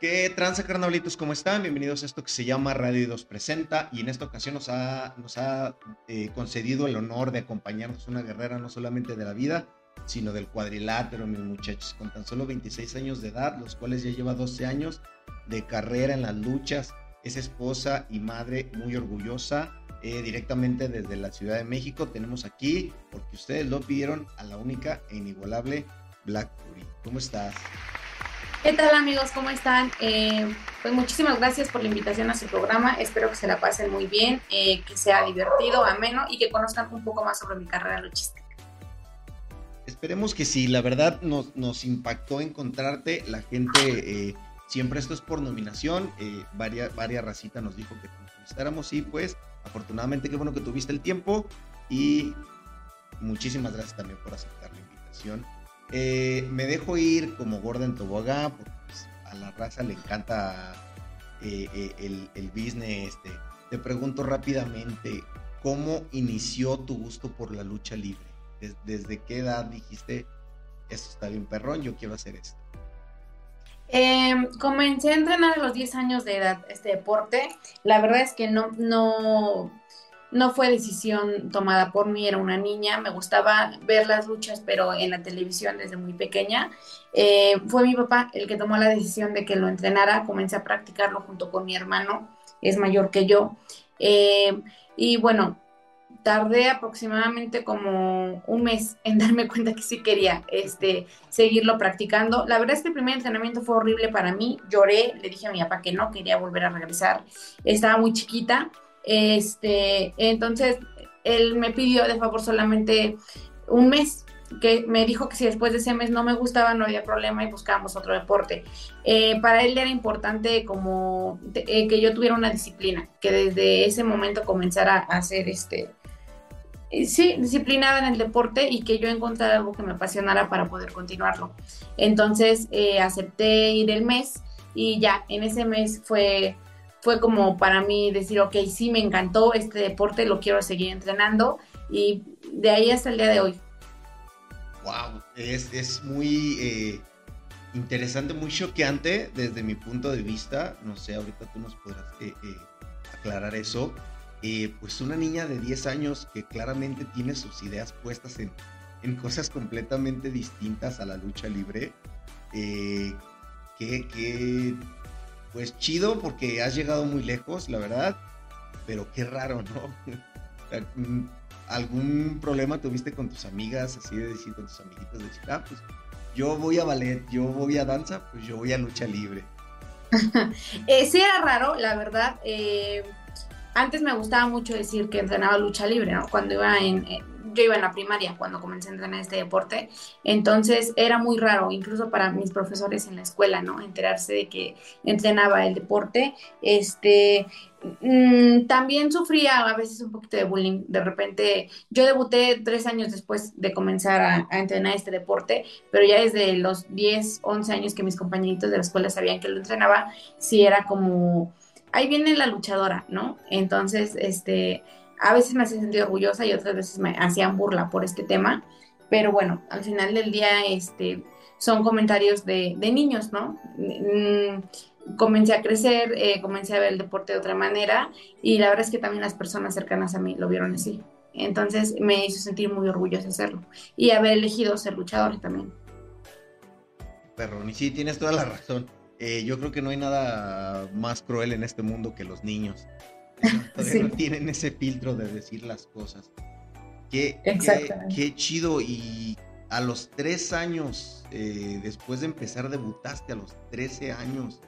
¿Qué tranza, carnavalitos? ¿Cómo están? Bienvenidos a esto que se llama Radio 2 Presenta y en esta ocasión nos ha, eh, concedido el honor de acompañarnos una guerrera no solamente de la vida, sino del cuadrilátero, mis muchachos, con tan solo 26 años de edad, los cuales ya lleva 12 años de carrera en las luchas, es esposa y madre muy orgullosa, eh, directamente desde la Ciudad de México. Tenemos aquí, porque ustedes lo pidieron, a la única e inigualable Black Fury. ¿Cómo estás? ¿Qué tal amigos? ¿Cómo están? Eh, pues muchísimas gracias por la invitación a su programa. Espero que se la pasen muy bien, eh, que sea divertido, ameno y que conozcan un poco más sobre mi carrera luchística. Esperemos que sí, la verdad nos, nos impactó encontrarte. La gente, eh, siempre esto es por nominación. varias, varias racitas nos dijo que te entrevistáramos y pues afortunadamente qué bueno que tuviste el tiempo y muchísimas gracias también por aceptar la invitación. Eh, me dejo ir como Gordon Tobogán, porque pues, a la raza le encanta eh, eh, el, business. Este. Te pregunto rápidamente, ¿cómo inició tu gusto por la lucha libre? ¿Desde qué edad dijiste, esto está bien perrón, yo quiero hacer esto? Em, comencé a entrenar a los 10 años de edad este deporte. La verdad es que no, no, no fue decisión tomada por mí, era una niña, me gustaba ver las luchas, pero en la televisión desde muy pequeña. Eh, fue mi papá el que tomó la decisión de que lo entrenara, comencé a practicarlo junto con mi hermano, es mayor que yo. Eh, y bueno, tardé aproximadamente como un mes en darme cuenta que sí quería este, seguirlo practicando. La verdad es que el primer entrenamiento fue horrible para mí, lloré, le dije a mi papá que no, quería volver a regresar, estaba muy chiquita este, entonces, él me pidió de favor solamente un mes, que me dijo que si después de ese mes no me gustaba, no había problema y buscábamos otro deporte. Eh, para él era importante como eh, que yo tuviera una disciplina, que desde ese momento comenzara a hacer este, eh, sí, disciplinada en el deporte y que yo encontrara algo que me apasionara para poder continuarlo. Entonces acepté ir el mes y ya, en ese mes fue fue como para mí decir, ok, sí, me encantó este deporte, lo quiero seguir entrenando y de ahí hasta el día de hoy. Wow, es, muy eh, interesante, muy choqueante desde mi punto de vista. No sé, ahorita tú nos podrás eh, eh, aclarar eso. pues una niña de 10 años que claramente tiene sus ideas puestas en, en cosas completamente distintas a la lucha libre. que, que pues chido porque has llegado muy lejos, la verdad, pero qué raro, ¿no? Mm, ¿Algún problema tuviste con tus amigas, así de decir, con tus amiguitas de decir, ah, pues yo voy a ballet, yo voy a danza, pues yo voy a lucha libre? eh, sí era raro, la verdad. Eh, antes me gustaba mucho decir que entrenaba lucha libre, ¿no? Cuando iba en, yo iba en la primaria cuando comencé a entrenar este deporte, entonces era muy raro, incluso para mis profesores en la escuela, ¿no? Enterarse de que entrenaba el deporte. Este, mm, también sufría a veces un poquito de bullying. De repente, yo debuté tres años después de comenzar a, a, entrenar este deporte, pero ya desde los 10, 11 años que mis compañeritos de la escuela sabían que lo entrenaba, sí era como, ahí viene la luchadora, ¿no? Entonces, este a veces me hacía sentir orgullosa y otras veces me hacían burla por este tema, pero bueno, al final del día este, son comentarios de, niños, ¿no? Mm, comencé a crecer, eh, comencé a ver el deporte de otra manera y la verdad es que también las personas cercanas a mí lo vieron así. Entonces me hizo sentir muy orgullosa hacerlo y haber elegido ser luchador también. Perrón, y sí, tienes toda la razón. Eh, yo creo que no hay nada más cruel en este mundo que los niños. No tienen ese filtro de decir las cosas. Qué, qué, chido. Y a los tres años, eh, después de empezar, debutaste a los 13 años.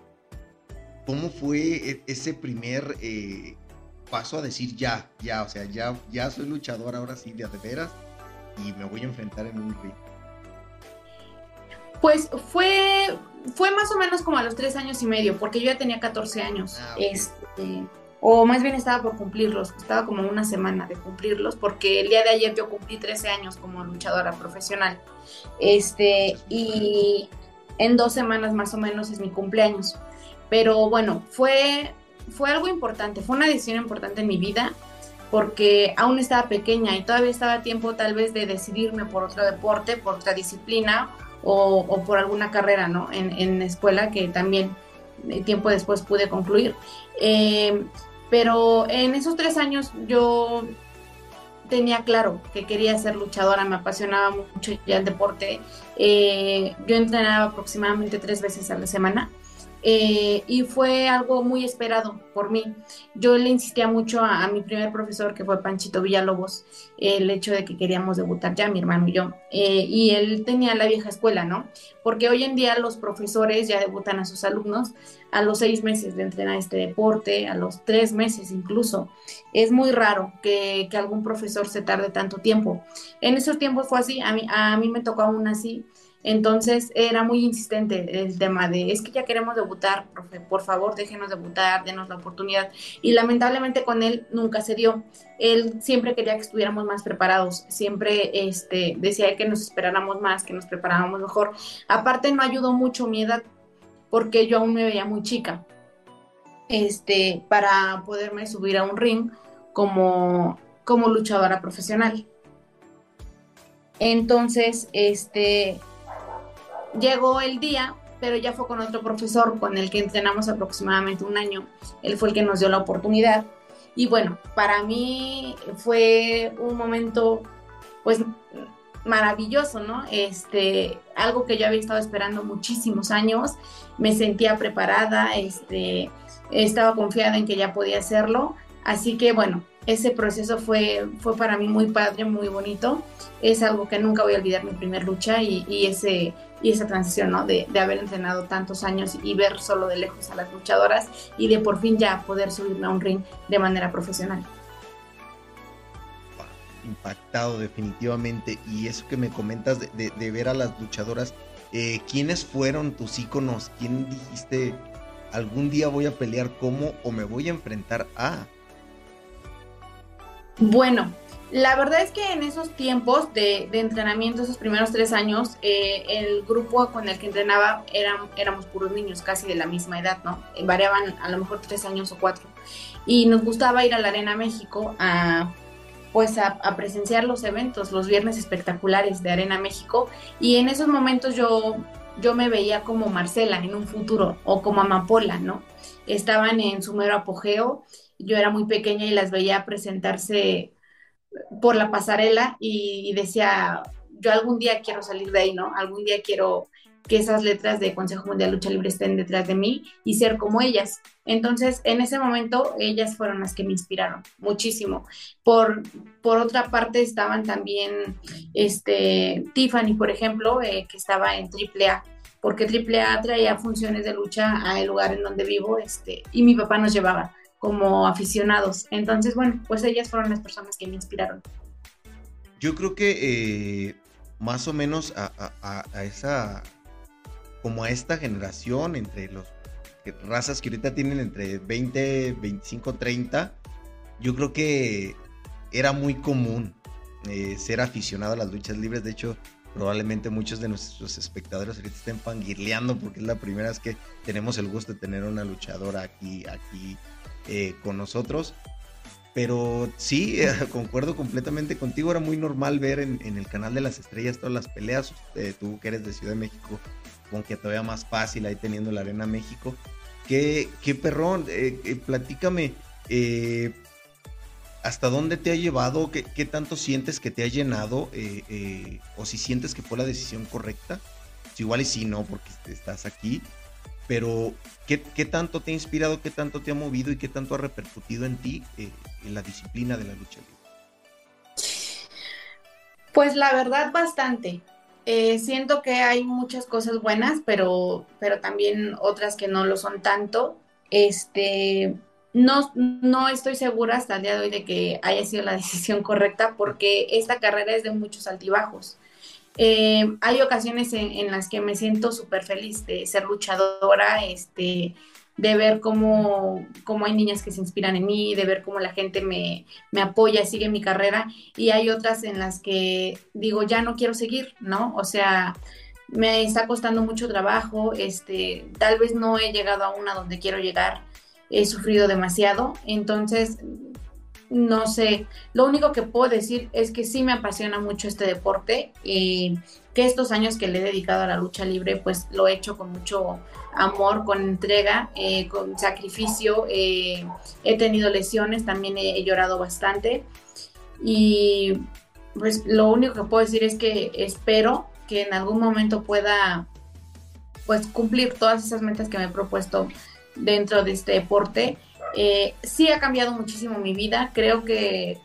¿Cómo fue e, ese primer eh, paso a decir ya, ya, o sea, ya, ya soy luchador ahora sí de, de veras y me voy a enfrentar en un ring? Pues fue, fue más o menos como a los tres años y medio, porque yo ya tenía 14 años. Ah, este, o más bien estaba por cumplirlos, estaba como una semana de cumplirlos, porque el día de ayer yo cumplí 13 años como luchadora profesional. Este, y en dos semanas más o menos es mi cumpleaños. Pero bueno, fue, fue algo importante, fue una decisión importante en mi vida, porque aún estaba pequeña y todavía estaba tiempo tal vez de decidirme por otro deporte, por otra disciplina o, por alguna carrera, ¿no? En, en escuela que también tiempo después pude concluir. Eh, pero en esos tres años yo tenía claro que quería ser luchadora, me apasionaba mucho ya el deporte. Eh, yo entrenaba aproximadamente tres veces a la semana eh, y fue algo muy esperado por mí. Yo le insistía mucho a, mi primer profesor, que fue Panchito Villalobos, el hecho de que queríamos debutar ya, mi hermano y yo. Eh, y él tenía la vieja escuela, ¿no? Porque hoy en día los profesores ya debutan a sus alumnos a los seis meses de entrenar este deporte, a los tres meses incluso. Es muy raro que, que algún profesor se tarde tanto tiempo. En esos tiempos fue así, a mí, a mí me tocó aún así entonces era muy insistente el tema de, es que ya queremos debutar, profe, por favor déjenos debutar, denos la oportunidad. Y lamentablemente con él nunca se dio. Él siempre quería que estuviéramos más preparados, siempre este, decía que nos esperáramos más, que nos preparáramos mejor. Aparte no ayudó mucho mi edad, porque yo aún me veía muy chica, este, para poderme subir a un ring como, como luchadora profesional. Entonces, este, llegó el día, pero ya fue con otro profesor con el que entrenamos aproximadamente un año. Él fue el que nos dio la oportunidad. Y bueno, para mí fue un momento, pues, maravilloso, ¿no? Este, algo que yo había estado esperando muchísimos años. Me sentía preparada, este, estaba confiada en que ya podía hacerlo. Así que bueno, ese proceso fue, fue para mí muy padre, muy bonito. Es algo que nunca voy a olvidar, mi primer lucha y, y ese y esa transición, ¿no? De, de, haber entrenado tantos años y ver solo de lejos a las luchadoras y de por fin ya poder subirme a un ring de manera profesional. Impactado definitivamente. Y eso que me comentas de, de, ver a las luchadoras, eh, ¿quiénes fueron tus íconos? ¿Quién dijiste, algún día voy a pelear como o me voy a enfrentar a? Bueno, la verdad es que en esos tiempos de, entrenamiento, esos primeros tres años, eh, el grupo con el que entrenaba eran, éramos puros niños, casi de la misma edad, ¿no? Eh, variaban a lo mejor tres años o cuatro. Y nos gustaba ir a la Arena México a pues a, presenciar los eventos, los viernes espectaculares de Arena México. Y en esos momentos yo, yo me veía como Marcela en un futuro o como Amapola, ¿no? Estaban en su mero apogeo. Yo era muy pequeña y las veía presentarse por la pasarela y, decía, yo algún día quiero salir de ahí, ¿no? Algún día quiero que esas letras de Consejo Mundial de Lucha Libre estén detrás de mí y ser como ellas. Entonces, en ese momento, ellas fueron las que me inspiraron muchísimo. Por, por otra parte, estaban también este, Tiffany, por ejemplo, eh, que estaba en AAA, porque AAA traía funciones de lucha al lugar en donde vivo, este, y mi papá nos llevaba como aficionados. Entonces, bueno, pues ellas fueron las personas que me inspiraron. Yo creo que eh, más o menos a, esa, como a esta generación, entre los razas que ahorita tienen entre 20, 25, 30, yo creo que era muy común eh, ser aficionado a las luchas libres. De hecho, probablemente muchos de nuestros espectadores ahorita estén fangirleando porque es la primera vez que tenemos el gusto de tener una luchadora aquí, aquí eh, con nosotros. Pero sí, concuerdo completamente contigo. Era muy normal ver en, el canal de las estrellas todas las peleas. Eh, tú que eres de Ciudad de México, con que todavía más fácil ahí teniendo la Arena México. Qué, qué perrón, eh, platícame. ¿Hasta dónde te ha llevado? ¿Qué, ¿Qué, tanto sientes que te ha llenado? ¿O si sientes que fue la decisión correcta? Si igual y si no, porque estás aquí pero ¿qué, tanto te ha inspirado, qué tanto te ha movido y qué tanto ha repercutido en ti eh, en la disciplina de la lucha libre? Pues la verdad bastante. Eh, siento que hay muchas cosas buenas, pero, pero también otras que no lo son tanto. Este, no, no estoy segura hasta el día de hoy de que haya sido la decisión correcta porque esta carrera es de muchos altibajos. Eh, hay ocasiones en, las que me siento súper feliz de ser luchadora, este, de ver cómo, cómo, hay niñas que se inspiran en mí, de ver cómo la gente me, me, apoya, sigue mi carrera, y hay otras en las que digo, ya no quiero seguir, ¿no? O sea, me está costando mucho trabajo, este, tal vez no he llegado a una donde quiero llegar, he sufrido demasiado, entonces no sé, lo único que puedo decir es que sí me apasiona mucho este deporte, y que estos años que le he dedicado a la lucha libre, pues lo he hecho con mucho amor, con entrega, eh, con sacrificio, eh, he tenido lesiones, también he, llorado bastante y pues lo único que puedo decir es que espero que en algún momento pueda pues cumplir todas esas metas que me he propuesto dentro de este deporte. Eh, sí ha cambiado muchísimo mi vida, creo que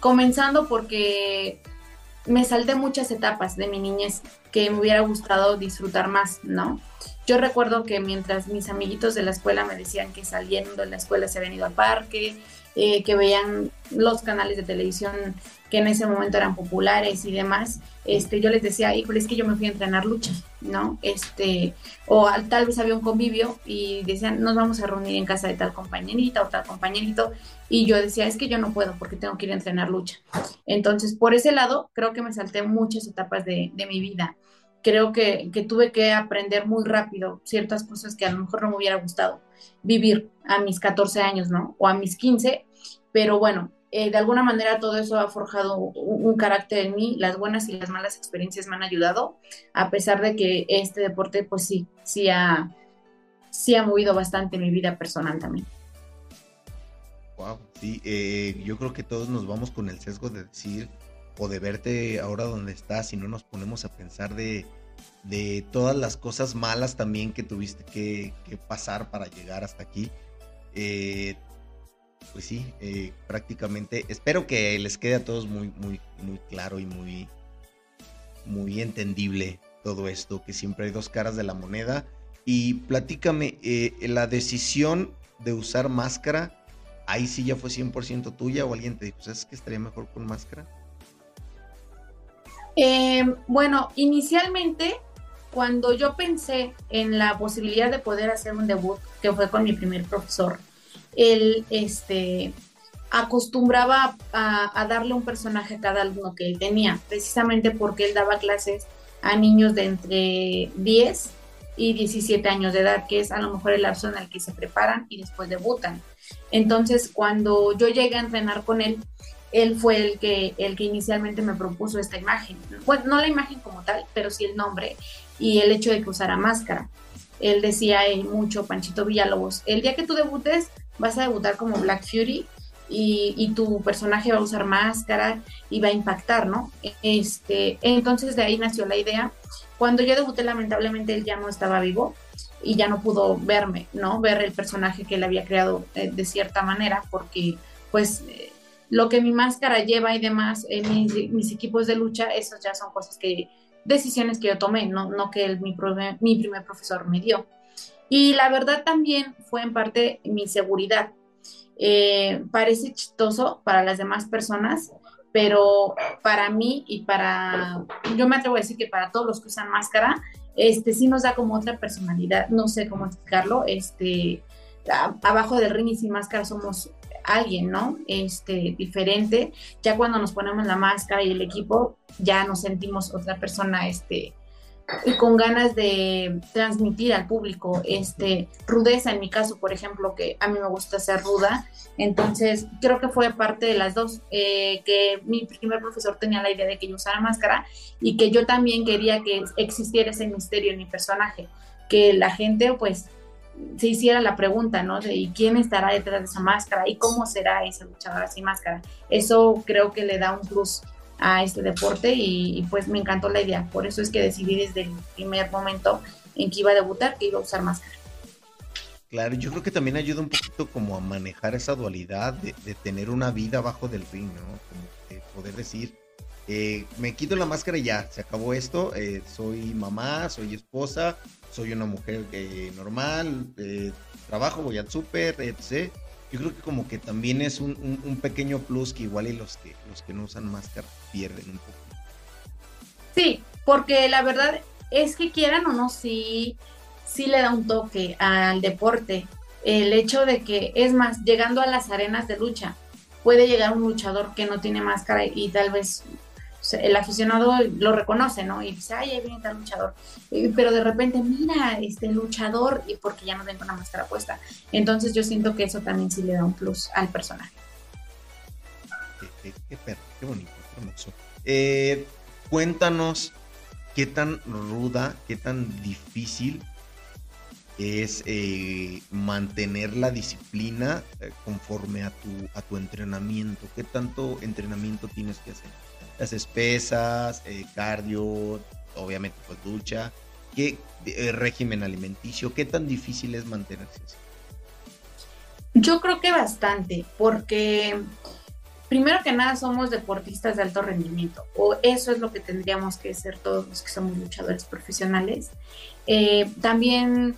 comenzando porque me salté muchas etapas de mi niñez que me hubiera gustado disfrutar más, ¿no? Yo recuerdo que mientras mis amiguitos de la escuela me decían que saliendo de la escuela se habían ido al parque, eh, que veían los canales de televisión que en ese momento eran populares y demás, este, yo les decía, híjole, es que yo me fui a entrenar lucha, ¿no? Este, o tal vez había un convivio y decían, nos vamos a reunir en casa de tal compañerita o tal compañerito, y yo decía, es que yo no puedo porque tengo que ir a entrenar lucha. Entonces, por ese lado, creo que me salté muchas etapas de, mi vida. Creo que, que tuve que aprender muy rápido ciertas cosas que a lo mejor no me hubiera gustado vivir a mis 14 años, ¿no? O a mis 15, pero bueno, eh, de alguna manera todo eso ha forjado un, carácter en mí, las buenas y las malas experiencias me han ayudado, a pesar de que este deporte pues sí, sí ha, sí ha movido bastante mi vida personal también. Wow, sí, eh, yo creo que todos nos vamos con el sesgo de decir o de verte ahora donde estás y no nos ponemos a pensar de, de todas las cosas malas también que tuviste que, pasar para llegar hasta aquí. Eh, pues sí, eh, prácticamente. Espero que les quede a todos muy, muy, muy claro y muy, muy entendible todo esto, que siempre hay dos caras de la moneda. Y platícame, eh, la decisión de usar máscara, ahí sí ya fue 100% tuya o alguien te dijo, ¿sabes que estaría mejor con máscara? Eh, bueno, inicialmente, cuando yo pensé en la posibilidad de poder hacer un debut, que fue con mi primer profesor, él este, acostumbraba a, darle un personaje a cada alumno que él tenía, precisamente porque él daba clases a niños de entre 10 y 17 años de edad, que es a lo mejor el lapso en el que se preparan y después debutan. Entonces, cuando yo llegué a entrenar con él, él fue el que, el que inicialmente me propuso esta imagen. Bueno, no la imagen como tal, pero sí el nombre y el hecho de que usara máscara. Él decía mucho, Panchito Villalobos, el día que tú debutes, vas a debutar como Black Fury y, tu personaje va a usar máscara y va a impactar, ¿no? Este, entonces de ahí nació la idea. Cuando yo debuté, lamentablemente él ya no estaba vivo y ya no pudo verme, ¿no? Ver el personaje que él había creado eh, de cierta manera, porque pues eh, lo que mi máscara lleva y demás, en mis, equipos de lucha, esas ya son cosas que, decisiones que yo tomé, no, no que el, mi, mi primer profesor me dio. Y la verdad también fue en parte mi seguridad. Eh, parece chistoso para las demás personas, pero para mí y para, yo me atrevo a decir que para todos los que usan máscara, este sí nos da como otra personalidad, no sé cómo explicarlo, este, abajo del ring y sin máscara somos alguien, ¿no? Este, diferente. Ya cuando nos ponemos la máscara y el equipo, ya nos sentimos otra persona, este, y con ganas de transmitir al público este rudeza en mi caso por ejemplo que a mí me gusta ser ruda entonces creo que fue parte de las dos eh, que mi primer profesor tenía la idea de que yo usara máscara y que yo también quería que existiera ese misterio en mi personaje que la gente pues se hiciera la pregunta, ¿no? De ¿y quién estará detrás de esa máscara? ¿Y cómo será esa luchadora sin máscara? Eso creo que le da un plus a este deporte y, pues me encantó la idea. Por eso es que decidí desde el primer momento en que iba a debutar que iba a usar máscara. Claro, yo creo que también ayuda un poquito como a manejar esa dualidad de, tener una vida abajo del ring, ¿no? Como de poder decir, eh, me quito la máscara y ya, se acabó esto, eh, soy mamá, soy esposa, soy una mujer eh, normal, trabajo, voy al súper, etc yo creo que como que también es un, pequeño plus que igual y los que, los que no usan máscara pierden un poco. Sí, porque la verdad es que quieran o no, sí, sí le da un toque al deporte. El hecho de que, es más, llegando a las arenas de lucha, puede llegar un luchador que no tiene máscara y tal vez el aficionado lo reconoce, ¿no? Y dice, ay, ahí viene tal luchador. pero de repente, mira, este luchador, y porque ya no tengo una máscara puesta. Entonces yo siento que eso también sí le da un plus al personaje. Qué, qué, qué bonito, qué hermoso. Eh, cuéntanos qué tan ruda, qué tan difícil es eh, mantener la disciplina eh, conforme a tu, a tu entrenamiento. ¿Qué tanto entrenamiento tienes que hacer? Haces pesas, eh, cardio, obviamente pues ducha. ¿Qué régimen alimenticio? ¿Qué tan difícil es mantenerse así? Yo creo que bastante, porque primero que nada somos deportistas de alto rendimiento, o eso es lo que tendríamos que ser todos los que somos luchadores profesionales. también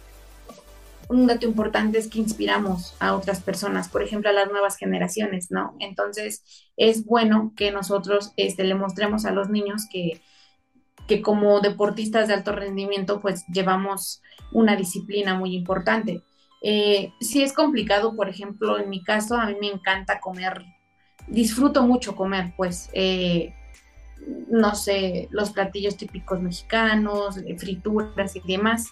un dato importante es que inspiramos a otras personas, por ejemplo, a las nuevas generaciones, ¿no? Entonces, es bueno que nosotros este, le mostremos a los niños que, que como deportistas de alto rendimiento, pues llevamos una disciplina muy importante. Eh, si es complicado, por ejemplo, en mi caso, a mí me encanta comer, disfruto mucho comer, pues, eh, no sé, los platillos típicos mexicanos, frituras y demás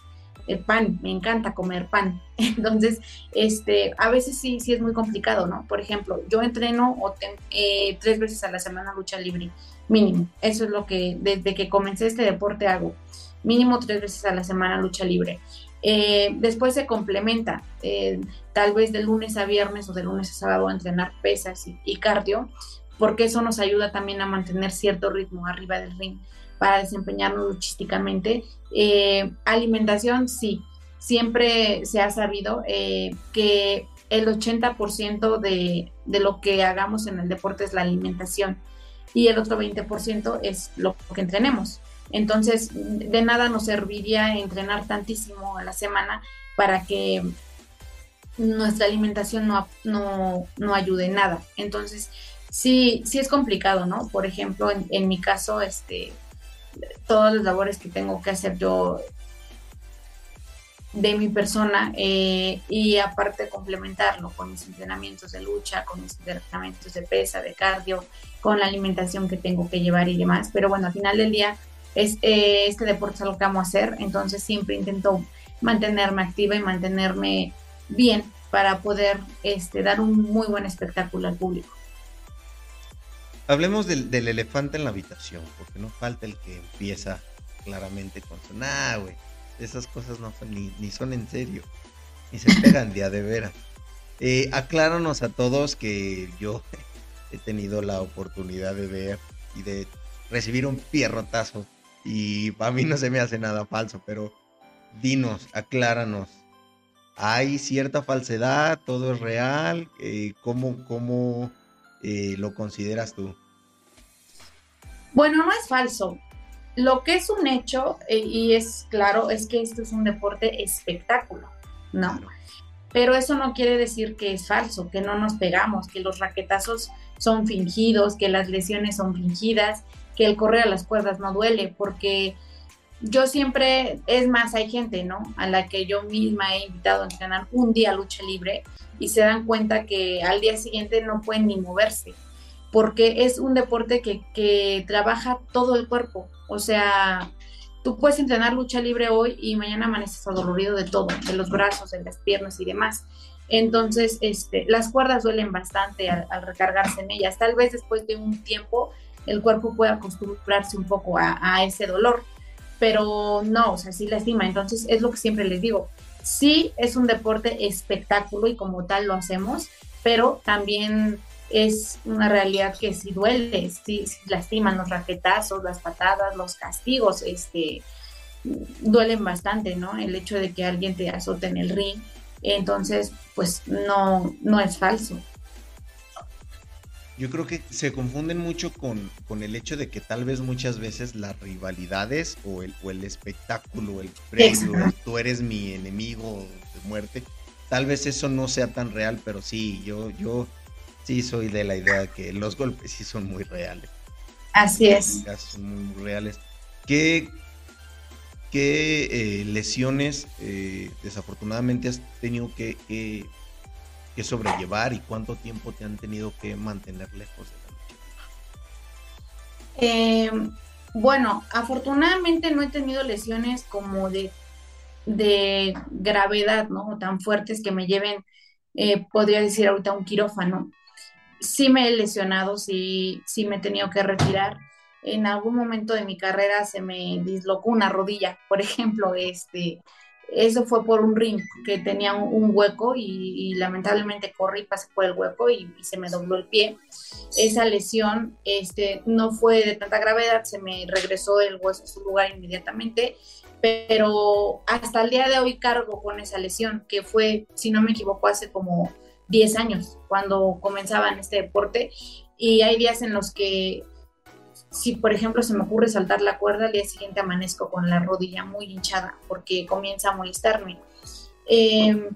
el pan, me encanta comer pan. Entonces, este, a veces sí, sí es muy complicado, ¿no? Por ejemplo, yo entreno o eh, tres veces a la semana lucha libre, mínimo. Eso es lo que desde que comencé este deporte hago. Mínimo tres veces a la semana lucha libre. Eh, después se complementa, eh, tal vez de lunes a viernes o de lunes a sábado a entrenar pesas y, y cardio, porque eso nos ayuda también a mantener cierto ritmo arriba del ring para desempeñarnos luchísticamente. Eh, alimentación, sí, siempre se ha sabido eh, que el 80% de, de, lo que hagamos en el deporte es la alimentación y el otro 20% es lo que entrenemos. Entonces, de nada nos serviría entrenar tantísimo a la semana para que nuestra alimentación no, no, no ayude en nada. Entonces, sí, sí es complicado, ¿no? Por ejemplo, en, en mi caso, este, todas las labores que tengo que hacer yo de mi persona eh, y aparte complementarlo con mis entrenamientos de lucha, con mis entrenamientos de pesa, de cardio, con la alimentación que tengo que llevar y demás. Pero bueno, al final del día es, eh, este deporte es algo que amo hacer, entonces siempre intento mantenerme activa y mantenerme bien para poder este, dar un muy buen espectáculo al público. Hablemos del, elefante en la habitación, porque no falta el que empieza claramente con su, nah, güey, esas cosas no son ni, son en serio, ni se pegan día de veras. Eh, acláranos a todos que yo he tenido la oportunidad de ver y de recibir un pierrotazo y para mí no se me hace nada falso, pero dinos, acláranos. ¿Hay cierta falsedad? ¿Todo es real? Eh, ¿Cómo, cómo eh, lo consideras tú? Bueno, no es falso. Lo que es un hecho, eh, y es claro, es que esto es un deporte espectáculo, ¿no? Pero eso no quiere decir que es falso, que no nos pegamos, que los raquetazos son fingidos, que las lesiones son fingidas, que el correr a las cuerdas no duele, porque yo siempre, es más, hay gente, ¿no? A la que yo misma he invitado a entrenar un día lucha libre y se dan cuenta que al día siguiente no pueden ni moverse, porque es un deporte que, trabaja todo el cuerpo. O sea, tú puedes entrenar lucha libre hoy y mañana amaneces adolorido de todo, de los brazos, de las piernas y demás. Entonces, este, las cuerdas duelen bastante al, recargarse en ellas. Tal vez después de un tiempo el cuerpo pueda acostumbrarse un poco a, a ese dolor, pero no, o sea, sí lastima. Entonces, es lo que siempre les digo, sí es un deporte espectáculo y como tal lo hacemos, pero también es una realidad que sí duele, sí, lastiman los raquetazos, las patadas, los castigos, este, duelen bastante, ¿no? El hecho de que alguien te azote en el ring, entonces, pues no, no es falso. Yo creo que se confunden mucho con, con, el hecho de que tal vez muchas veces las rivalidades o el, o el espectáculo, el premio, tú eres mi enemigo de muerte, tal vez eso no sea tan real, pero sí, yo, yo sí soy de la idea de que los golpes sí son muy reales. Así es. Son muy, reales. ¿Qué, qué eh, lesiones eh, desafortunadamente has tenido que que sobrellevar y cuánto tiempo te han tenido que mantener lejos de la lucha? Em, bueno, afortunadamente no he tenido lesiones como de, de gravedad, ¿no? Tan fuertes que me lleven, eh, podría decir ahorita, un quirófano. Sí me he lesionado, sí, sí me he tenido que retirar. En algún momento de mi carrera se me dislocó una rodilla, por ejemplo, este, eso fue por un ring que tenía un, hueco y, lamentablemente corrí y pasé por el hueco y, se me dobló el pie. Esa lesión este, no fue de tanta gravedad, se me regresó el hueso a su lugar inmediatamente, pero hasta el día de hoy cargo con esa lesión, que fue, si no me equivoco, hace como 10 años cuando comenzaba en este deporte. Y hay días en los que si por ejemplo se me ocurre saltar la cuerda, al día siguiente amanezco con la rodilla muy hinchada porque comienza a molestarme. Em,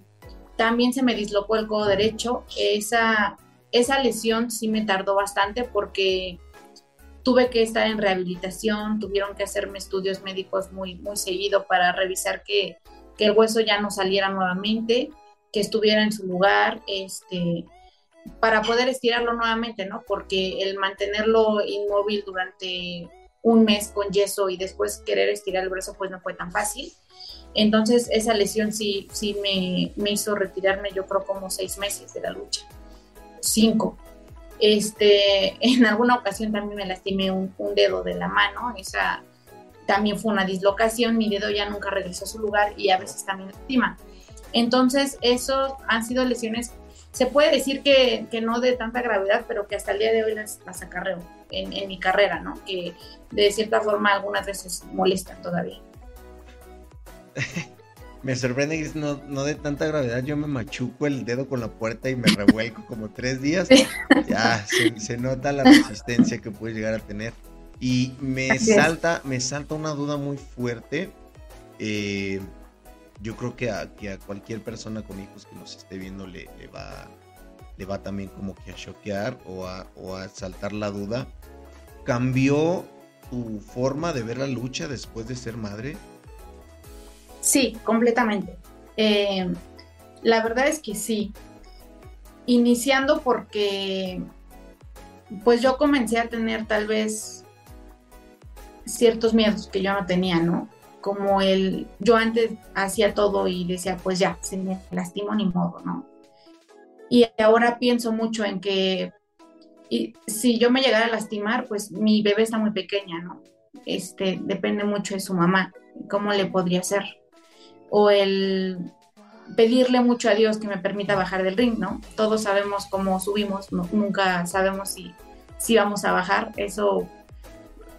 también se me dislocó el codo derecho. Esa, esa lesión sí me tardó bastante porque tuve que estar en rehabilitación, tuvieron que hacerme estudios médicos muy, muy seguido para revisar que, que el hueso ya no saliera nuevamente, que estuviera en su lugar. Este, para poder estirarlo nuevamente, ¿no? Porque el mantenerlo inmóvil durante un mes con yeso y después querer estirar el brazo, pues no fue tan fácil. Entonces esa lesión sí, sí me, me hizo retirarme, yo creo, como seis meses de la lucha. Cinco. Este, en alguna ocasión también me lastimé un, un dedo de la mano, esa también fue una dislocación, mi dedo ya nunca regresó a su lugar y a veces también lastima. Entonces, esos han sido lesiones se puede decir que, no de tanta gravedad, pero que hasta el día de hoy las, acarreo en, mi carrera, ¿no? Que de cierta forma algunas veces molestan todavía. me sorprende que no, no de tanta gravedad, yo me machuco el dedo con la puerta y me revuelco como tres días. Ya se, nota la resistencia que puede llegar a tener. Y me salta, me salta una duda muy fuerte. Eh, yo creo que a, cualquier persona con hijos que nos esté viendo le, va, le va también como que a choquear o a, saltar la duda. ¿Cambió tu forma de ver la lucha después de ser madre? Sí, completamente. Eh, la verdad es que sí. Iniciando porque pues yo comencé a tener tal vez ciertos miedos que yo no tenía, ¿no? Como el, yo antes hacía todo y decía, pues ya, se me lastimó ni modo, ¿no? Y ahora pienso mucho en que y si yo me llegara a lastimar, pues mi bebé está muy pequeña, ¿no? Este, depende mucho de su mamá, cómo le podría hacer. O el pedirle mucho a Dios que me permita bajar del ring, ¿no? Todos sabemos cómo subimos, nunca sabemos si, si vamos a bajar, eso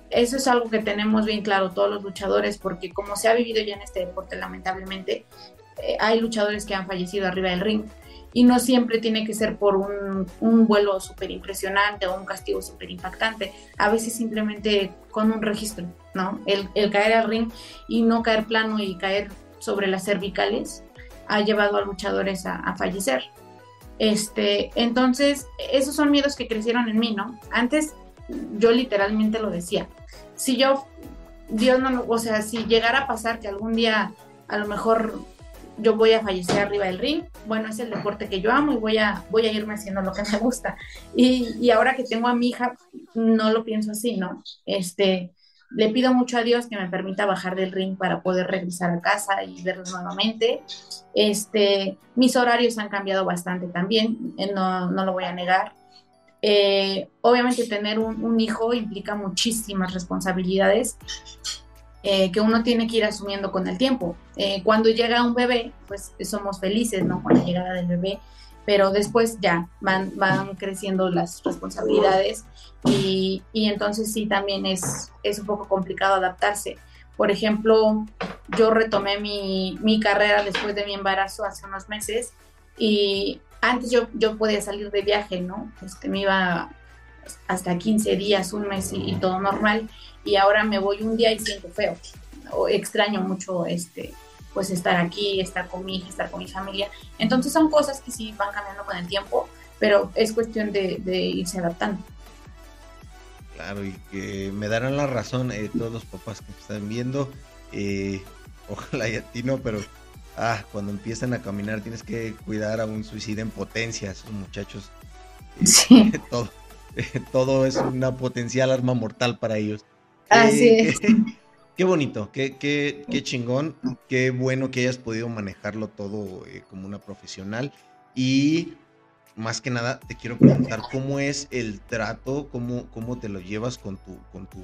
eso es algo que tenemos bien claro todos los luchadores, porque como se ha vivido ya en este deporte, lamentablemente, eh, hay luchadores que han fallecido arriba del ring y no siempre tiene que ser por un, vuelo súper impresionante o un castigo súper impactante, a veces simplemente con un registro, ¿no? El, caer al ring y no caer plano y caer sobre las cervicales ha llevado a luchadores a, a fallecer. Este, entonces, esos son miedos que crecieron en mí, ¿no? Antes yo literalmente lo decía. Si yo, Dios no, o sea, si llegara a pasar que algún día a lo mejor yo voy a fallecer arriba del ring, bueno, es el deporte que yo amo y voy a, voy a irme haciendo lo que me gusta. Y, y ahora que tengo a mi hija, no lo pienso así, ¿no? Este, le pido mucho a Dios que me permita bajar del ring para poder regresar a casa y verlo nuevamente. Este, mis horarios han cambiado bastante también, eh, no, no lo voy a negar. Eh, obviamente tener un, hijo implica muchísimas responsabilidades eh, que uno tiene que ir asumiendo con el tiempo. Eh, cuando llega un bebé, pues somos felices, ¿no? Con la llegada del bebé, pero después ya van, van creciendo las responsabilidades y, y entonces sí también es, es un poco complicado adaptarse. Por ejemplo, yo retomé mi, mi carrera después de mi embarazo hace unos meses y antes yo, yo podía salir de viaje, ¿no? Este, me iba hasta 15 días, un mes y, todo normal, y ahora me voy un día y siento feo, o extraño mucho este, pues estar aquí, estar con mi hija, estar con mi familia. Entonces son cosas que sí van cambiando con el tiempo, pero es cuestión de, irse adaptando. Claro, y que me darán la razón eh, todos los papás que están viendo. Eh, ojalá y a ti no, pero ah, cuando empiezan a caminar tienes que cuidar a un suicida en potencia, esos muchachos. Sí. todo, todo es una potencial arma mortal para ellos. Así es. Qué, bonito, qué, qué, qué, chingón, qué bueno que hayas podido manejarlo todo como una profesional. Y más que nada, te quiero preguntar cómo es el trato, cómo, cómo te lo llevas con tu, con tu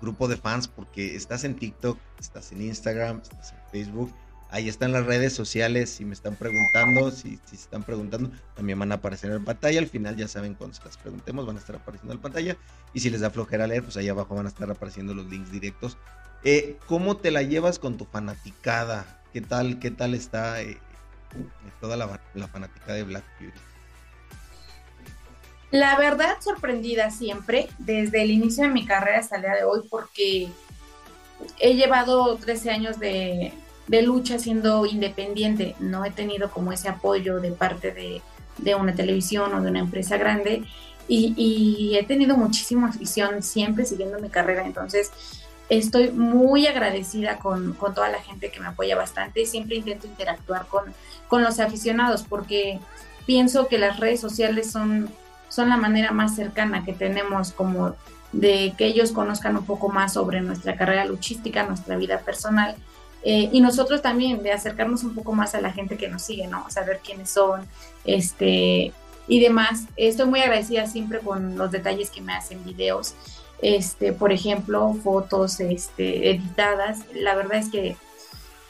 grupo de fans, porque estás en TikTok, estás en Instagram, estás en Facebook, ahí están las redes sociales, si me están preguntando, si, si están preguntando, también van a aparecer en pantalla, al final ya saben cuando se las preguntemos, van a estar apareciendo en pantalla, y si les da flojera leer, pues ahí abajo van a estar apareciendo los links directos. Eh, ¿Cómo te la llevas con tu fanaticada? ¿Qué tal, qué tal está eh, toda la, la fanática de Black Beauty. La verdad, sorprendida siempre, desde el inicio de mi carrera hasta el día de hoy, porque he llevado 13 años de, lucha siendo independiente. No he tenido como ese apoyo de parte de, una televisión o de una empresa grande. Y, he tenido muchísima afición siempre siguiendo mi carrera. Entonces, estoy muy agradecida con, toda la gente que me apoya bastante y siempre intento interactuar con, con, los aficionados porque pienso que las redes sociales son, son la manera más cercana que tenemos como de que ellos conozcan un poco más sobre nuestra carrera luchística, nuestra vida personal eh, y nosotros también de acercarnos un poco más a la gente que nos sigue, ¿no? Saber quiénes son, este y demás. Estoy muy agradecida siempre con los detalles que me hacen videos este, por ejemplo, fotos este, editadas. La verdad es que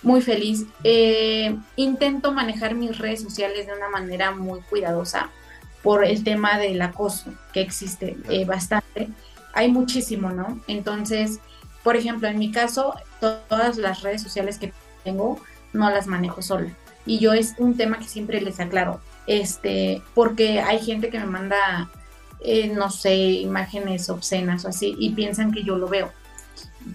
muy feliz. Eh, intento manejar mis redes sociales de una manera muy cuidadosa por el tema del acoso que existe eh, bastante. Hay muchísimo, ¿no? Entonces, por ejemplo, en mi caso, todas las redes sociales que tengo no las manejo sola. Y yo es un tema que siempre les aclaro, este, porque hay gente que me manda eh, no sé, imágenes obscenas o así, y piensan que yo lo veo.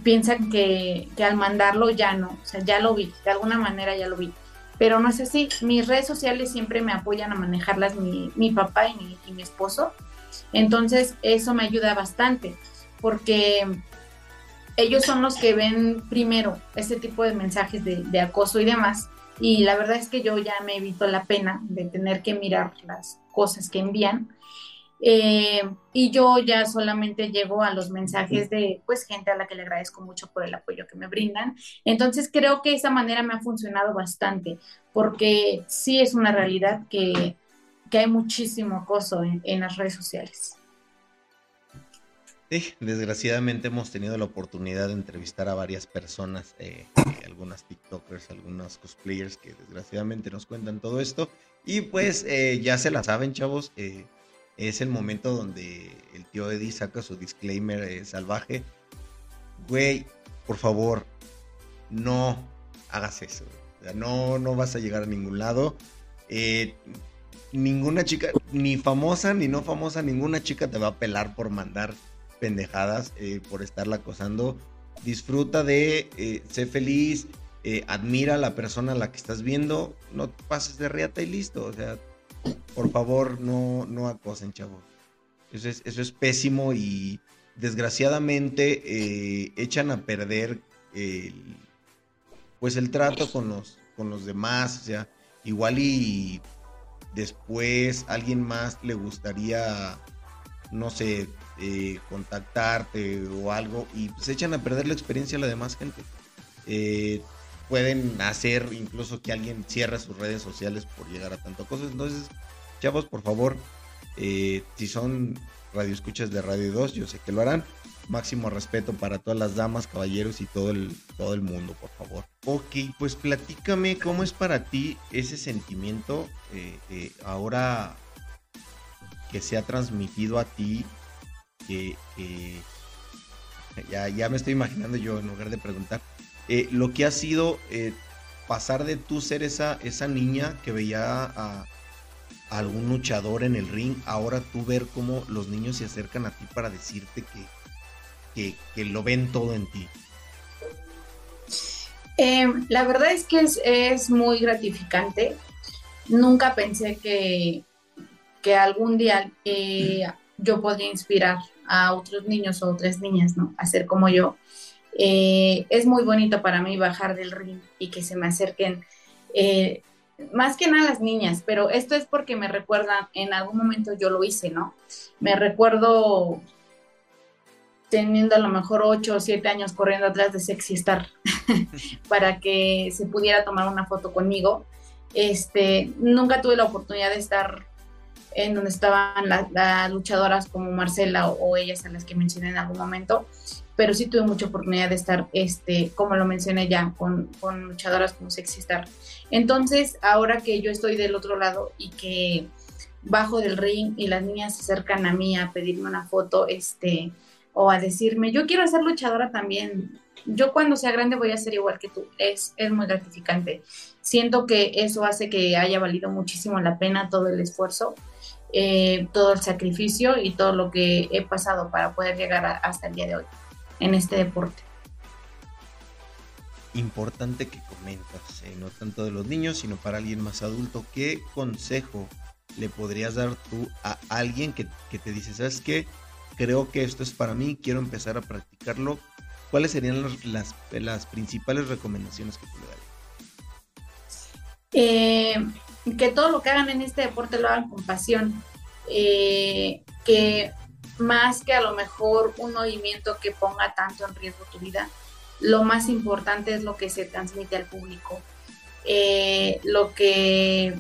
Piensan que, al mandarlo ya no, o sea, ya lo vi, de alguna manera ya lo vi. Pero no es así, mis redes sociales siempre me apoyan a manejarlas mi, mi papá y mi, y mi esposo. Entonces, eso me ayuda bastante, porque ellos son los que ven primero ese tipo de mensajes de, acoso y demás. Y la verdad es que yo ya me evito la pena de tener que mirar las cosas que envían. Eh, y yo ya solamente llego a los mensajes de pues gente a la que le agradezco mucho por el apoyo que me brindan. Entonces creo que esa manera me ha funcionado bastante porque sí es una realidad que, que hay muchísimo acoso en, las redes sociales. Sí, desgraciadamente hemos tenido la oportunidad de entrevistar a varias personas, eh, algunas TikTokers, algunos cosplayers que desgraciadamente nos cuentan todo esto. Y pues eh, ya se la saben, chavos. Eh, es el momento donde el tío Eddie saca su disclaimer eh, salvaje. Güey, por favor, no hagas eso. no, no vas a llegar a ningún lado. Eh, ninguna chica, ni famosa ni no famosa, ninguna chica te va a pelar por mandar pendejadas, eh, por estarla acosando. Disfruta de, ser feliz, admira a la persona a la que estás viendo, no te pases de riata y listo. O sea, por favor, no, no acosen, chavos. Eso es, eso es pésimo y desgraciadamente eh, echan a perder el, pues el trato con los, con los demás. O sea, igual y después alguien más le gustaría, no sé, eh, contactarte o algo y se pues echan a perder la experiencia a la demás gente. Eh, pueden hacer incluso que alguien cierre sus redes sociales por llegar a tanto cosas. Entonces, chavos, por favor, eh, si son radioescuchas de Radio 2, yo sé que lo harán. Máximo respeto para todas las damas, caballeros y todo el, todo el mundo, por favor. Ok, pues platícame cómo es para ti ese sentimiento ahora que se ha transmitido a ti, ya, ya me estoy imaginando yo en lugar de preguntar, eh, lo que ha sido eh, pasar de tú ser esa, esa niña que veía a, algún luchador en el ring, ahora tú ver cómo los niños se acercan a ti para decirte que, que, lo ven todo en ti. Em, la verdad es que es, muy gratificante. Nunca pensé que, que algún día eh, yo podría inspirar a otros niños o otras niñas, ¿no? A ser como yo. Eh, es muy bonito para mí bajar del ring y que se me acerquen eh, más que nada las niñas, pero esto es porque me recuerdan, en algún momento yo lo hice, ¿no? Me recuerdo teniendo a lo mejor ocho o siete años corriendo atrás de Sexy Star para que se pudiera tomar una foto conmigo. Este, nunca tuve la oportunidad de estar en donde estaban las luchadoras como Marcela o, ellas a las que mencioné en algún momento, pero sí tuve mucha oportunidad de estar, este, como lo mencioné ya, con, con luchadoras como Sexy Star. Entonces, ahora que yo estoy del otro lado y que bajo del ring y las niñas se acercan a mí a pedirme una foto, este, o a decirme, yo quiero ser luchadora también, yo cuando sea grande voy a ser igual que tú, es, es muy gratificante. Siento que eso hace que haya valido muchísimo la pena todo el esfuerzo, eh, todo el sacrificio y todo lo que he pasado para poder llegar hasta el día de hoy en este deporte. Importante que comentas, eh, no tanto de los niños, sino para alguien más adulto, ¿qué consejo le podrías dar tú a alguien que, que te dice, sabes qué? creo que esto es para mí, quiero empezar a practicarlo. ¿Cuáles serían las, las, principales recomendaciones que tú le darías? Eh, que todo lo que hagan en este deporte lo hagan con pasión. Eh, que más que a lo mejor un movimiento que ponga tanto en riesgo tu vida, lo más importante es lo que se transmite al público, eh, lo que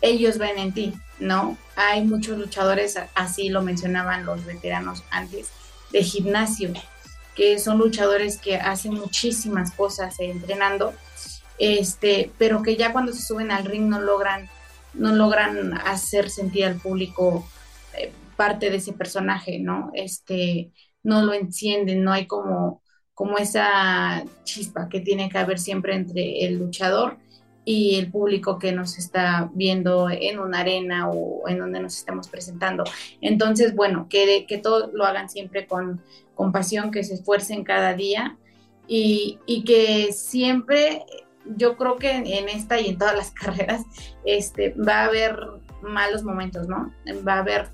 ellos ven en ti, ¿no? Hay muchos luchadores, así lo mencionaban los veteranos antes, de gimnasio, que son luchadores que hacen muchísimas cosas entrenando, este, pero que ya cuando se suben al ring no logran, no logran hacer sentir al público eh, parte de ese personaje, ¿no? Este, no lo encienden, no hay como, como esa chispa que tiene que haber siempre entre el luchador y el público que nos está viendo en una arena o en donde nos estamos presentando. Entonces, bueno, que, que todo lo hagan siempre con, con pasión, que se esfuercen cada día y, y, que siempre, yo creo que en, esta y en todas las carreras, este, va a haber malos momentos, ¿no? Va a haber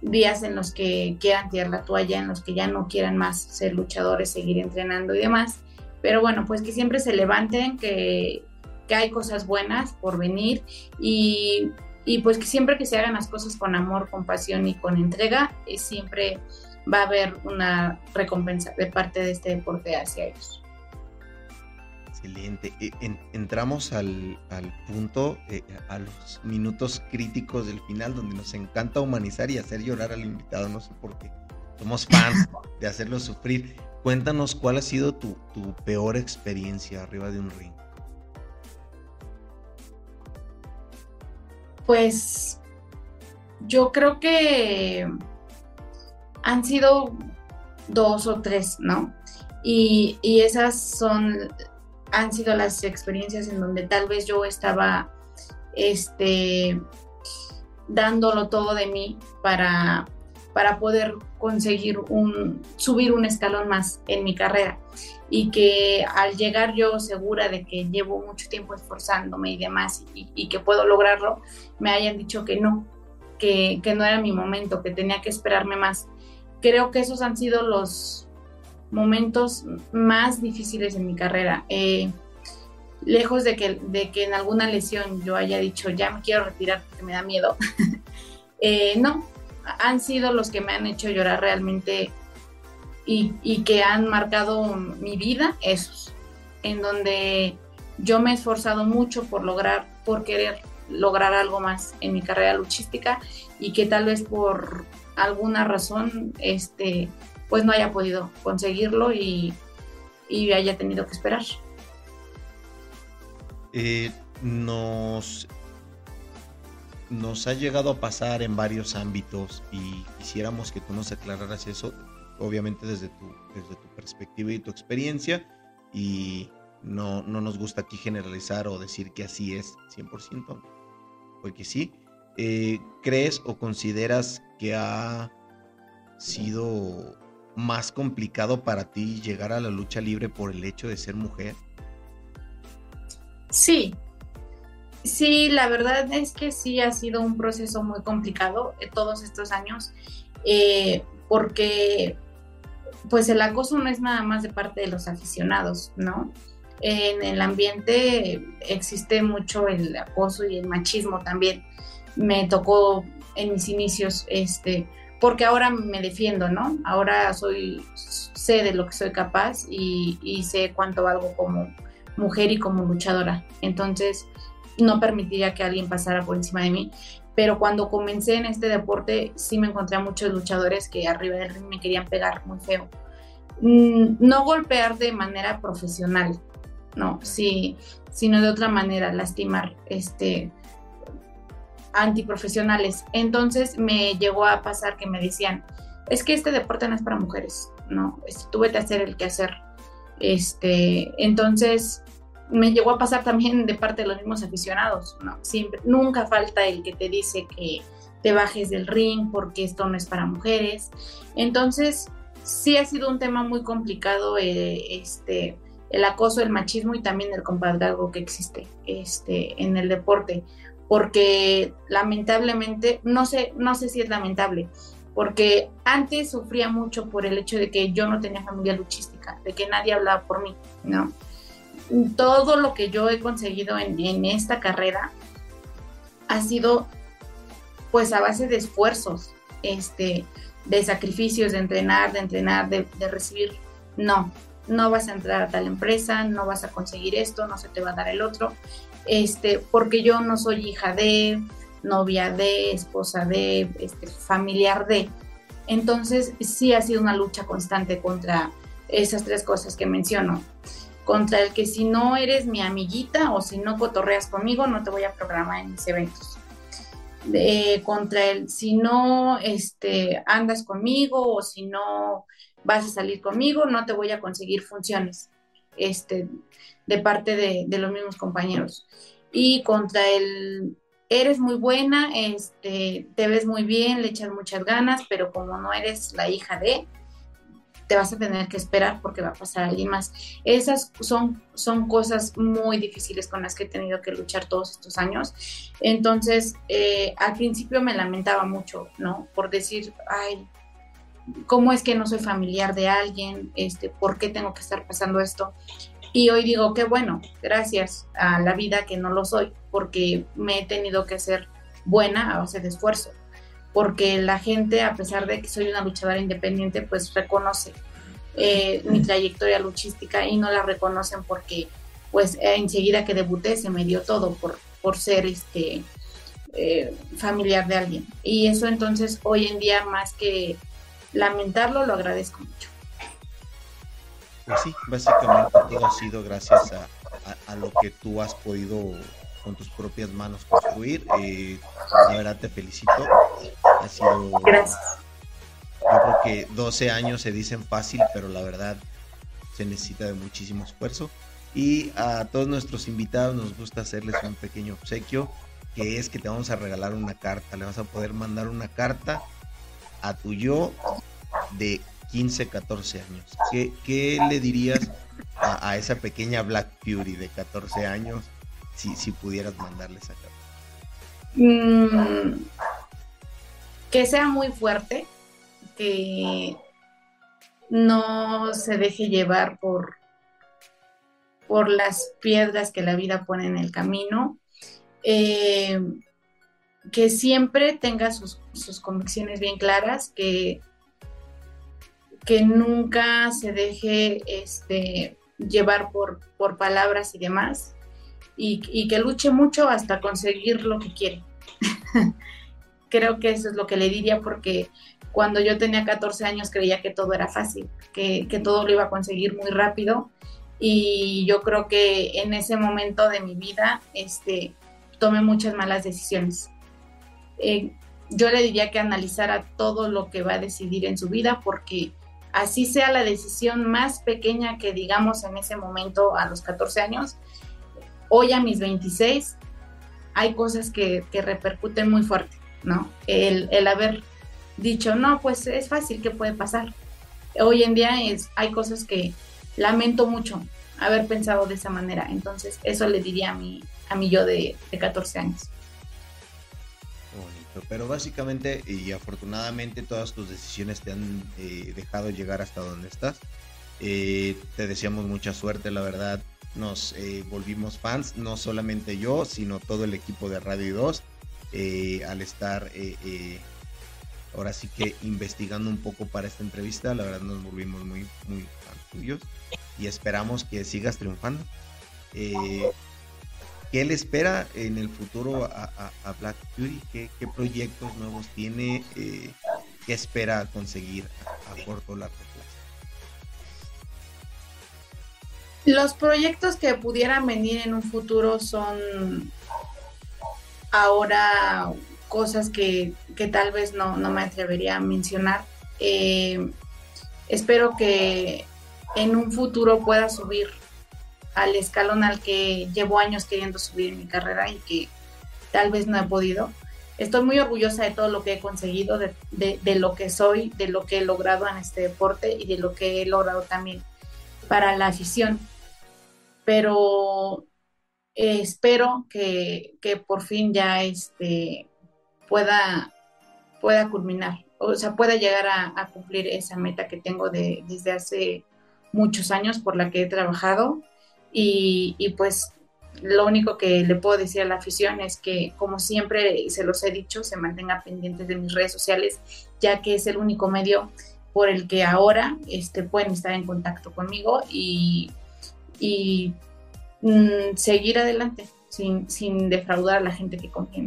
días en los que quieran tirar la toalla, en los que ya no quieran más ser luchadores, seguir entrenando y demás. Pero bueno, pues que siempre se levanten, que, hay cosas buenas por venir y, pues que siempre que se hagan las cosas con amor, con pasión y con entrega, eh, siempre va a haber una recompensa de parte de este deporte hacia ellos. Excelente. E, entramos al, punto, eh, a los minutos críticos del final, donde nos encanta humanizar y hacer llorar al invitado, no sé por qué. Somos fans de hacerlo sufrir. Cuéntanos cuál ha sido tu, tu peor experiencia arriba de un ring. Pues yo creo que han sido dos o tres, ¿no? Y, esas son, han sido las experiencias en donde tal vez yo estaba, este, dándolo todo de mí para, para poder conseguir un, subir un escalón más en mi carrera y que al llegar yo segura de que llevo mucho tiempo esforzándome y demás y, que puedo lograrlo, me hayan dicho que no, que, no era mi momento, que tenía que esperarme más. Creo que esos han sido los momentos más difíciles en mi carrera. Eh, lejos de que, de que en alguna lesión yo haya dicho ya me quiero retirar porque me da miedo, eh, no, han sido los que me han hecho llorar realmente y, que han marcado mi vida, esos, en donde yo me he esforzado mucho por lograr, por querer lograr algo más en mi carrera luchística y que tal vez por alguna razón, este, pues no haya podido conseguirlo y, haya tenido que esperar. Eh, nos, nos ha llegado a pasar en varios ámbitos y quisiéramos que tú nos aclararas eso obviamente desde tu, desde tu perspectiva y tu experiencia, y no, no nos gusta aquí generalizar o decir que así es 100%, porque sí. Eh, ¿Crees o consideras que ha sido más complicado para ti llegar a la lucha libre por el hecho de ser mujer? Sí, sí, la verdad es que sí ha sido un proceso muy complicado eh, todos estos años, eh, porque pues el acoso no es nada más de parte de los aficionados, ¿no? en el ambiente existe mucho el acoso y el machismo también. Me tocó en mis inicios, este, porque ahora me defiendo, ¿no? Ahora soy, sé de lo que soy capaz y, y sé cuánto valgo como mujer y como luchadora. Entonces, no permitiría que alguien pasara por encima de mí. Pero cuando comencé en este deporte, sí me encontré a muchos luchadores que arriba del ring me querían pegar muy feo. Mm, no golpear de manera profesional, no, sí, sino de otra manera, lastimar, este, antiprofesionales. Entonces me llegó a pasar que me decían, es que este deporte no es para mujeres, no, este, tú vete a hacer el que hacer. Este, entonces me llegó a pasar también de parte de los mismos aficionados, ¿no? Siempre, nunca falta el que te dice que te bajes del ring porque esto no es para mujeres. Entonces, sí ha sido un tema muy complicado eh, este, el acoso, el machismo y también el compadrazgo que existe este, en el deporte, porque lamentablemente, no sé, no sé si es lamentable, porque antes sufría mucho por el hecho de que yo no tenía familia luchística, de que nadie hablaba por mí, ¿no? todo lo que yo he conseguido en, esta carrera ha sido pues a base de esfuerzos, este, de sacrificios, de entrenar, de entrenar, de, recibir, no, no vas a entrar a tal empresa, no vas a conseguir esto, no se te va a dar el otro, este, porque yo no soy hija de, novia de, esposa de, este, familiar de. Entonces sí ha sido una lucha constante contra esas tres cosas que menciono contra el que si no eres mi amiguita o si no cotorreas conmigo, no te voy a programar en mis eventos. contra el si no este, andas conmigo o si no vas a salir conmigo, no te voy a conseguir funciones este, de parte de, de los mismos compañeros. Y contra el eres muy buena, este, te ves muy bien, le echas muchas ganas, pero como no eres la hija de, te vas a tener que esperar porque va a pasar alguien más. Esas son, son cosas muy difíciles con las que he tenido que luchar todos estos años. Entonces, eh, al principio me lamentaba mucho, ¿no? Por decir, ay, ¿cómo es que no soy familiar de alguien? Este, ¿Por qué tengo que estar pasando esto? Y hoy digo, qué bueno, gracias a la vida que no lo soy, porque me he tenido que ser buena a base de esfuerzo porque la gente, a pesar de que soy una luchadora independiente, pues reconoce eh, mi trayectoria luchística y no la reconocen porque pues enseguida que debuté se me dio todo por, por ser este eh, familiar de alguien. Y eso entonces hoy en día más que lamentarlo, lo agradezco mucho. Pues sí, básicamente todo ha sido gracias a lo que tú has podido con tus propias manos construir. Eh, la verdad te felicito. Ha sido. Gracias. Yo creo que 12 años se dicen fácil, pero la verdad se necesita de muchísimo esfuerzo. Y a todos nuestros invitados nos gusta hacerles un pequeño obsequio, que es que te vamos a regalar una carta. Le vas a poder mandar una carta a tu yo de 15, 14 años. ¿Qué, le dirías a, esa pequeña Black Fury de 14 años si, pudieras mandarles acá? Mm, que sea muy fuerte, que no se deje llevar por, por las piedras que la vida pone en el camino, eh, que siempre tenga sus, convicciones bien claras, que, que nunca se deje este, llevar por, palabras y demás, y, que luche mucho hasta conseguir lo que quiere. Creo que eso es lo que le diría porque cuando yo tenía 14 años creía que todo era fácil, que, todo lo iba a conseguir muy rápido y yo creo que en ese momento de mi vida este, tomé muchas malas decisiones. Eh, yo le diría que analizara todo lo que va a decidir en su vida porque así sea la decisión más pequeña que digamos en ese momento a los 14 años, hoy a mis 26 hay cosas que, repercuten muy fuerte, ¿no? El, haber dicho, no, pues es fácil, ¿qué puede pasar? Hoy en día es, hay cosas que lamento mucho haber pensado de esa manera. Entonces, eso le diría a mi, a mí yo de, 14 años. Pero básicamente y afortunadamente todas tus decisiones te han eh, dejado llegar hasta donde estás. Eh, te deseamos mucha suerte, la verdad nos eh, volvimos fans, no solamente yo, sino todo el equipo de Radio 2, eh, al estar ahora sí que investigando un poco para esta entrevista, la verdad nos volvimos muy, muy fans tuyos y esperamos que sigas triunfando. ¿Qué le espera en el futuro a, Black Fury? ¿Qué, proyectos nuevos tiene? ¿Qué espera conseguir a, corto o largo plazo? Los proyectos que pudieran venir en un futuro son ahora cosas que, tal vez no, me atrevería a mencionar. Eh, espero que en un futuro pueda subir al escalón al que llevo años queriendo subir en mi carrera y que tal vez no he podido. Estoy muy orgullosa de todo lo que he conseguido, de, lo que soy, de lo que he logrado en este deporte y de lo que he logrado también para la afición pero eh, espero que, por fin ya este, pueda, pueda culminar, o sea, pueda llegar a, cumplir esa meta que tengo de, desde hace muchos años por la que he trabajado y, pues lo único que le puedo decir a la afición es que, como siempre se los he dicho, se mantenga pendientes de mis redes sociales, ya que es el único medio por el que ahora este, pueden estar en contacto conmigo y y mm, seguir adelante sin, defraudar a la gente que confía.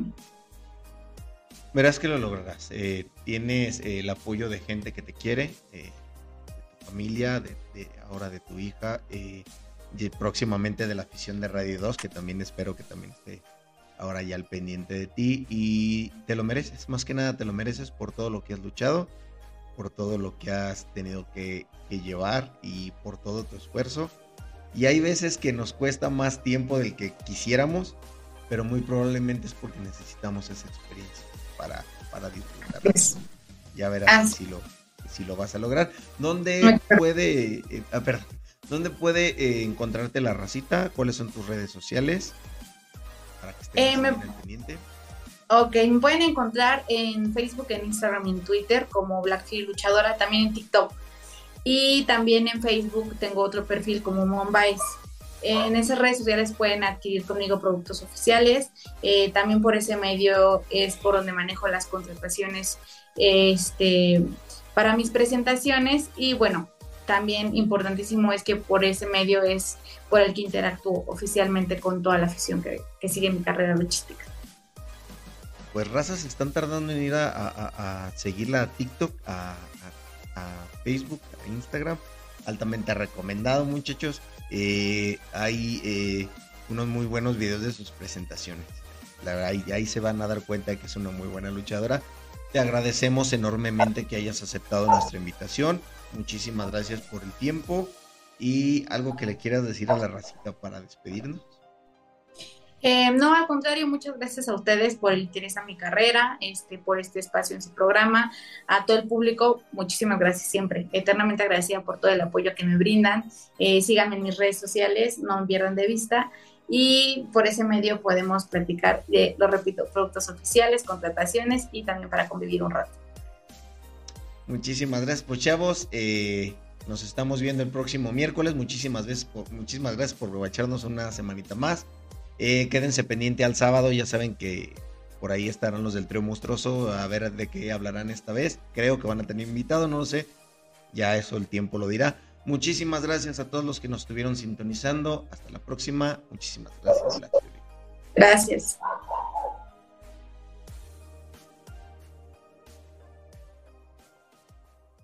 Verás que lo lograrás. Eh, tienes eh, el apoyo de gente que te quiere, eh, de tu familia, de, ahora de tu hija, y próximamente de la afición de Radio 2, que también espero que también esté ahora ya al pendiente de ti. Y te lo mereces, más que nada te lo mereces por todo lo que has luchado, por todo lo que has tenido que llevar y por todo tu esfuerzo. Y hay veces que nos cuesta más tiempo del que quisiéramos, pero muy probablemente es porque necesitamos esa experiencia para, para disfrutarla. Ya verás si lo, si lo vas a lograr. ¿Dónde puede, eh, ah, ¿dónde puede eh, encontrarte la racita? ¿Cuáles son tus redes sociales? Para que estén eh, pendiente. Ok, me pueden encontrar en Facebook, en Instagram y en Twitter como Blackfield Luchadora, también en TikTok y también en Facebook tengo otro perfil como Monbais. En esas redes sociales pueden adquirir conmigo productos oficiales. Eh, también por ese medio es por donde manejo las contrataciones este, para mis presentaciones. Y bueno, también importantísimo es que por ese medio es por el que interactúo oficialmente con toda la afición que, sigue mi carrera luchística. Pues razas están tardando en ir a, seguirla a TikTok, a a Facebook, a Instagram. Altamente recomendado, muchachos. Eh, hay eh, unos muy buenos videos de sus presentaciones. La verdad, ahí, ahí se van a dar cuenta de que es una muy buena luchadora. Te agradecemos enormemente que hayas aceptado nuestra invitación. Muchísimas gracias por el tiempo. Y algo que le quieras decir a la racita para despedirnos. Eh, no, al contrario, muchas gracias a ustedes por el interés a mi carrera, este, por este espacio en su programa, a todo el público, muchísimas gracias siempre, eternamente agradecida por todo el apoyo que me brindan. Eh, síganme en mis redes sociales, no me pierdan de vista y por ese medio podemos platicar, de, lo repito, productos oficiales, contrataciones y también para convivir un rato. Muchísimas gracias, pues chavos. Eh, nos estamos viendo el próximo miércoles. Muchísimas, veces muchísimas gracias por echarnos una semanita más. Eh, quédense pendiente al sábado, ya saben que por ahí estarán los del trío monstruoso a ver de qué hablarán esta vez. Creo que van a tener invitado, no lo sé. Ya eso el tiempo lo dirá. Muchísimas gracias a todos los que nos estuvieron sintonizando. Hasta la próxima. Muchísimas gracias. Gracias.